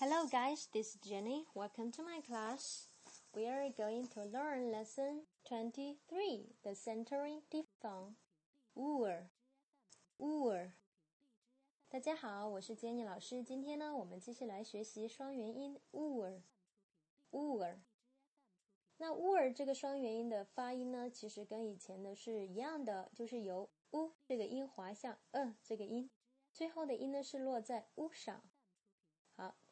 Hello guys, this is Jenny. Welcome to my class. We are going to learn lesson 23, the centering diphthong. ur, ur. 大家好，我是 Jenny 老师。今天呢，我们继续来学习双元音 ur, ur。那 ur 这个双元音的发音呢，其实跟以前的是一样的，就是由 u 这个音滑向 e 这个音，最后的音呢是落在 u 上。好。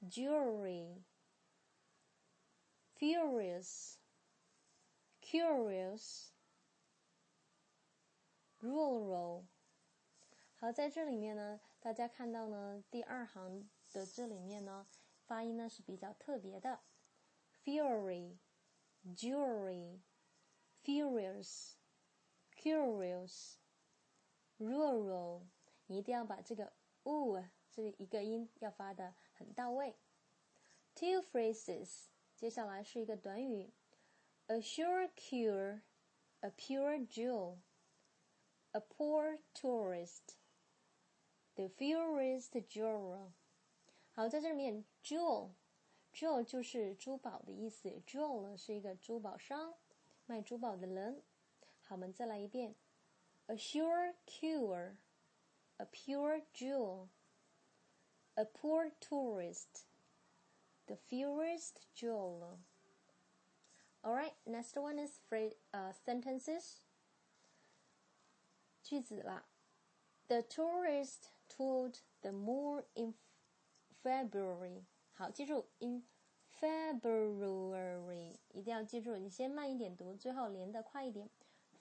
jewelry, furious, curious, rural。好，在这里面呢，大家看到呢，第二行的这里面呢，发音呢是比较特别的，fury, jewelry, furious, curious, rural。你一定要把这个 u 这一个音要发的很到位。Two phrases，接下来是一个短语：a sure cure, a pure jewel, a poor tourist, the purest jeweler。好，在这里面，jewel，jewel 就是珠宝的意思，jewel 呢是一个珠宝商，卖珠宝的人。好，我们再来一遍：a sure cure, a pure jewel。a poor tourist, the fewest jeweler. All right, next one is phrase, uh, sentences. 句子啦。The tourist toured the moor in February. 好，记住 in February 一定要记住，你先慢一点读，最后连得快一点。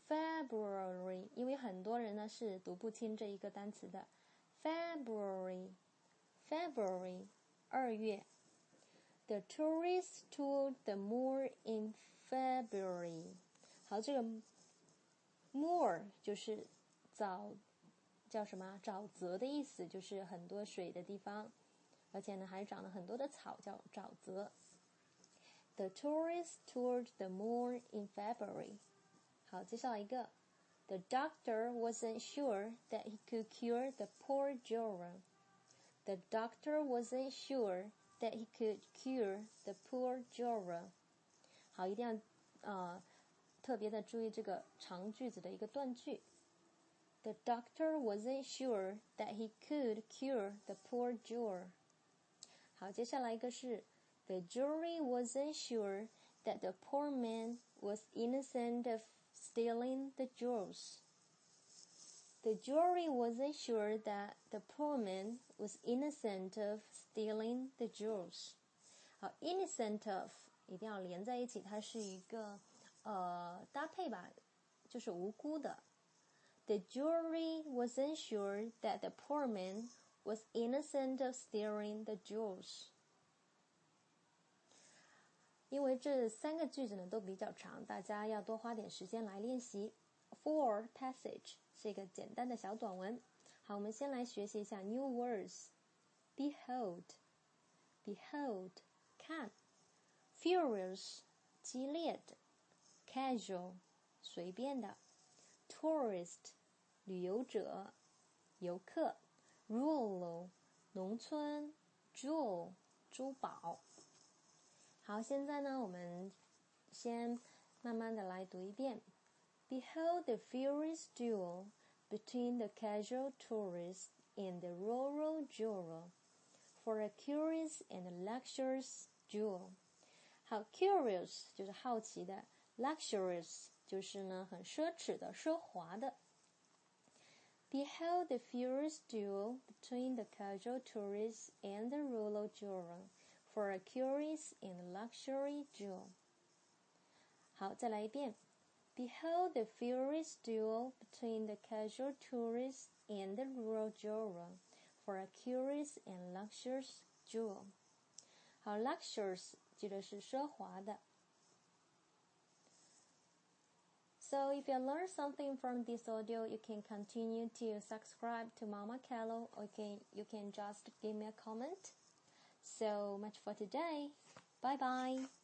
February，因为很多人呢是读不清这一个单词的。February。 February 二月。The tourists toured the moor in February。好，这个 moor 就是沼，叫什么？沼泽的意思，就是很多水的地方，而且呢还长了很多的草，叫沼泽。The tourists toured the moor in February。好，接下来一个。The doctor wasn't sure that he could cure the poor Joran. The doctor wasn't sure that he could cure the poor Jora。好，一定要啊、呃、特别的注意这个长句子的一个断句。The doctor wasn't sure that he could cure the poor Jora。好，接下来一个是 The jury wasn't sure that the poor man was innocent of stealing the jewels. The jury wasn't sure that the poor man was innocent of stealing the jewels. 好，innocent of 一定要连在一起，它是一个呃搭配吧，就是无辜的。The jury wasn't sure that the poor man was innocent of stealing the jewels. 因为这三个句子呢都比较长，大家要多花点时间来练习。 Four passage 是一个简单的小短文。好，我们先来学习一下 new words。Behold，behold，看；furious，激烈的；casual，随便的；tourist，旅游者、游客；rural，农村；jewel，珠宝。好，现在呢，我们先慢慢的来读一遍。Behold the furious duel between the casual tourist and the rural jeweler for a curious and luxurious jewel. 好，curious 就是好奇的，luxurious 就是呢很奢侈的、奢华的。Behold the furious duel between the casual tourist and the rural jeweler for a curious and luxury jewel. 好，再来一遍。 Behold the furious duel between the casual tourist and the rural jeweler for a curious and luxurious duel. 指的是奢华的。So if you learn something from this audio, you can continue to subscribe to Mama Carol, or you can, you can just give me a comment. So much for today. Bye bye.